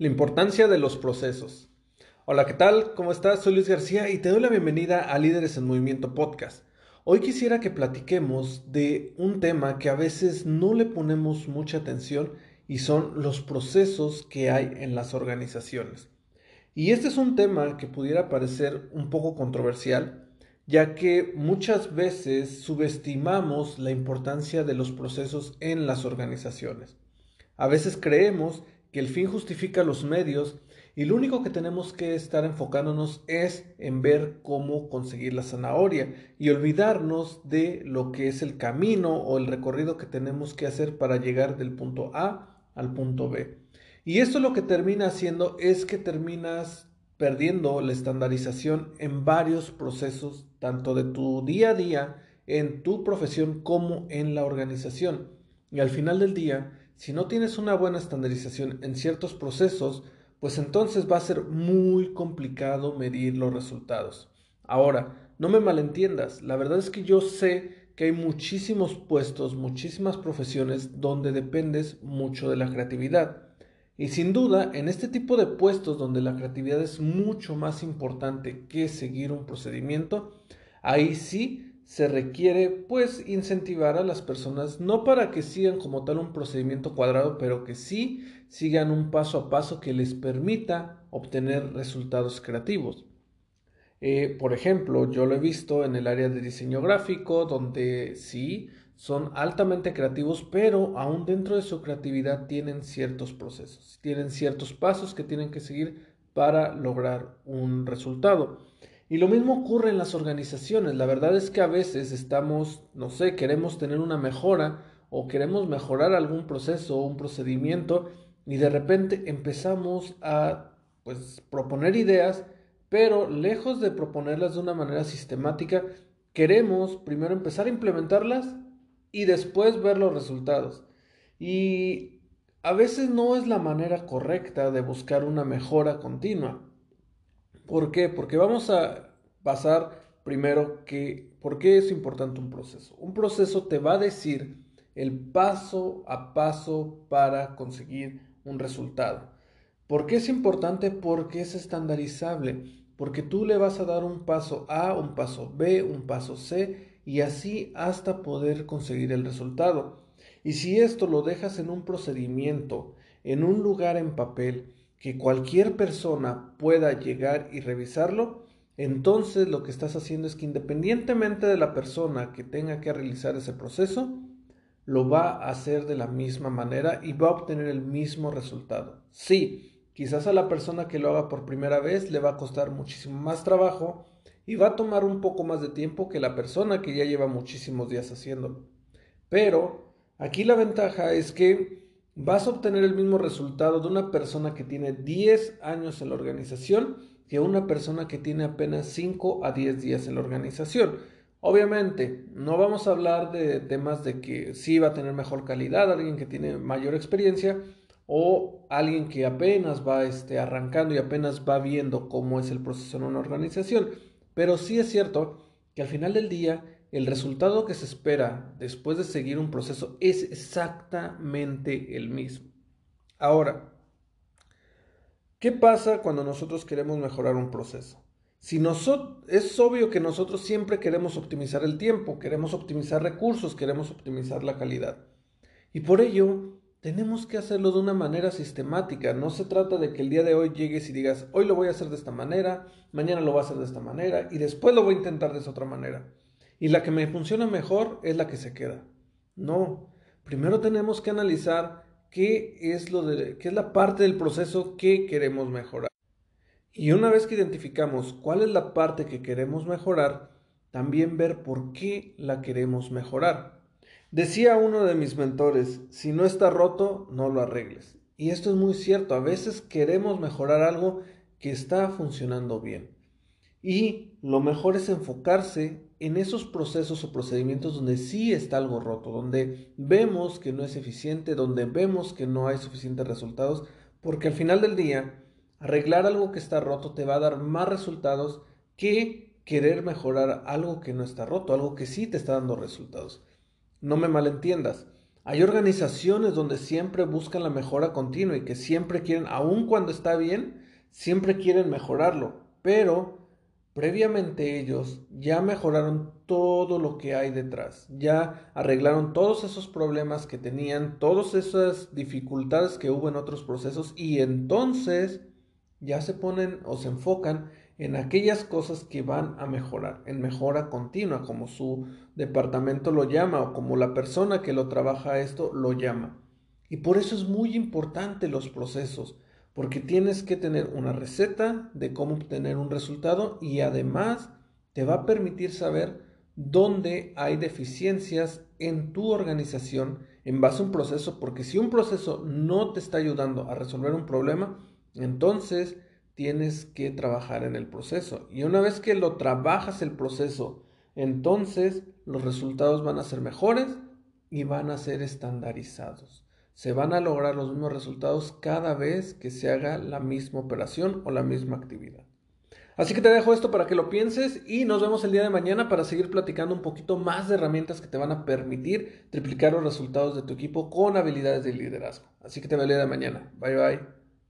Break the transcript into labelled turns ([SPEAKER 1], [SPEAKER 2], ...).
[SPEAKER 1] La importancia de los procesos. Hola, ¿qué tal? ¿Cómo estás? Soy Luis García y te doy la bienvenida a Líderes en Movimiento Podcast. Hoy quisiera que platiquemos de un tema que a veces no le ponemos mucha atención y son los procesos que hay en las organizaciones. Y este es un tema que pudiera parecer un poco controversial, ya que muchas veces subestimamos la importancia de los procesos en las organizaciones. A veces creemos que el fin justifica los medios y lo único que tenemos que estar enfocándonos es en ver cómo conseguir la zanahoria y olvidarnos de lo que es el camino o el recorrido que tenemos que hacer para llegar del punto A al punto B. Y esto lo que termina haciendo es que terminas perdiendo la estandarización en varios procesos, tanto de tu día a día, en tu profesión como en la organización. Y al final del día, si no tienes una buena estandarización en ciertos procesos, pues entonces va a ser muy complicado medir los resultados. Ahora, no me malentiendas, la verdad es que yo sé que hay muchísimos puestos, muchísimas profesiones donde dependes mucho de la creatividad. Y sin duda, en este tipo de puestos donde la creatividad es mucho más importante que seguir un procedimiento, ahí sí se requiere pues incentivar a las personas no para que sigan como tal un procedimiento cuadrado, pero que sí sigan un paso a paso que les permita obtener resultados creativos. Eh, por ejemplo, yo lo he visto en el área de diseño gráfico, donde sí son altamente creativos, pero aún dentro de su creatividad tienen ciertos procesos, tienen ciertos pasos que tienen que seguir para lograr un resultado. Y lo mismo ocurre en las organizaciones. La verdad es que a veces estamos, no sé, queremos tener una mejora o queremos mejorar algún proceso o un procedimiento y de repente empezamos a pues proponer ideas, pero lejos de proponerlas de una manera sistemática, queremos primero empezar a implementarlas y después ver los resultados. Y a veces no es la manera correcta de buscar una mejora continua. ¿Por qué? Porque vamos a pasar primero que, ¿por qué es importante un proceso? Un proceso te va a decir el paso a paso para conseguir un resultado. ¿Por qué es importante? Porque es estandarizable, porque tú le vas a dar un paso A, un paso B, un paso C y así hasta poder conseguir el resultado. Y si esto lo dejas en un procedimiento, en un lugar en papel, que cualquier persona pueda llegar y revisarlo, entonces lo que estás haciendo es que independientemente de la persona que tenga que realizar ese proceso, lo va a hacer de la misma manera y va a obtener el mismo resultado. Sí, quizás a la persona que lo haga por primera vez le va a costar muchísimo más trabajo y va a tomar un poco más de tiempo que la persona que ya lleva muchísimos días haciéndolo. Pero aquí la ventaja es que vas a obtener el mismo resultado de una persona que tiene 10 años en la organización que una persona que tiene apenas 5 a 10 días en la organización. Obviamente, no vamos a hablar de temas de que sí va a tener mejor calidad, alguien que tiene mayor experiencia o alguien que apenas va este, arrancando y apenas va viendo cómo es el proceso en una organización. Pero sí es cierto que al final del día el resultado que se espera después de seguir un proceso es exactamente el mismo. Ahora, ¿qué pasa cuando nosotros queremos mejorar un proceso? Si nosotros, es obvio que nosotros siempre queremos optimizar el tiempo, queremos optimizar recursos, queremos optimizar la calidad. Y por ello, tenemos que hacerlo de una manera sistemática. No se trata de que el día de hoy llegues y digas, hoy lo voy a hacer de esta manera, mañana lo voy a hacer de esta manera y después lo voy a intentar de esa otra manera y la que me funciona mejor es la que se queda. No, primero tenemos que analizar qué es, lo de, qué es la parte del proceso que queremos mejorar. Y una vez que identificamos cuál es la parte que queremos mejorar, también ver por qué la queremos mejorar. Decía uno de mis mentores, si no está roto, no lo arregles. Y esto es muy cierto, a veces queremos mejorar algo que está funcionando bien. Y lo mejor es enfocarse en esos procesos o procedimientos donde sí está algo roto, donde vemos que no es eficiente, donde vemos que no hay suficientes resultados, porque al final del día, arreglar algo que está roto te va a dar más resultados que querer mejorar algo que no está roto, algo que sí te está dando resultados. No me malentiendas. Hay organizaciones donde siempre buscan la mejora continua y que siempre quieren, aun cuando está bien, siempre quieren mejorarlo, pero previamente ellos ya mejoraron todo lo que hay detrás, ya arreglaron todos esos problemas que tenían, todas esas dificultades que hubo en otros procesos y entonces ya se ponen o se enfocan en aquellas cosas que van a mejorar, en mejora continua, como su departamento lo llama o como la persona que lo trabaja esto lo llama. Y por eso es muy importante los procesos porque tienes que tener una receta de cómo obtener un resultado y además te va a permitir saber dónde hay deficiencias en tu organización en base a un proceso, porque si un proceso no te está ayudando a resolver un problema, entonces tienes que trabajar en el proceso. Y una vez que lo trabajas el proceso, entonces los resultados van a ser mejores y van a ser estandarizados se van a lograr los mismos resultados cada vez que se haga la misma operación o la misma actividad. Así que te dejo esto para que lo pienses y nos vemos el día de mañana para seguir platicando un poquito más de herramientas que te van a permitir triplicar los resultados de tu equipo con habilidades de liderazgo. Así que te veo el día de mañana. Bye bye.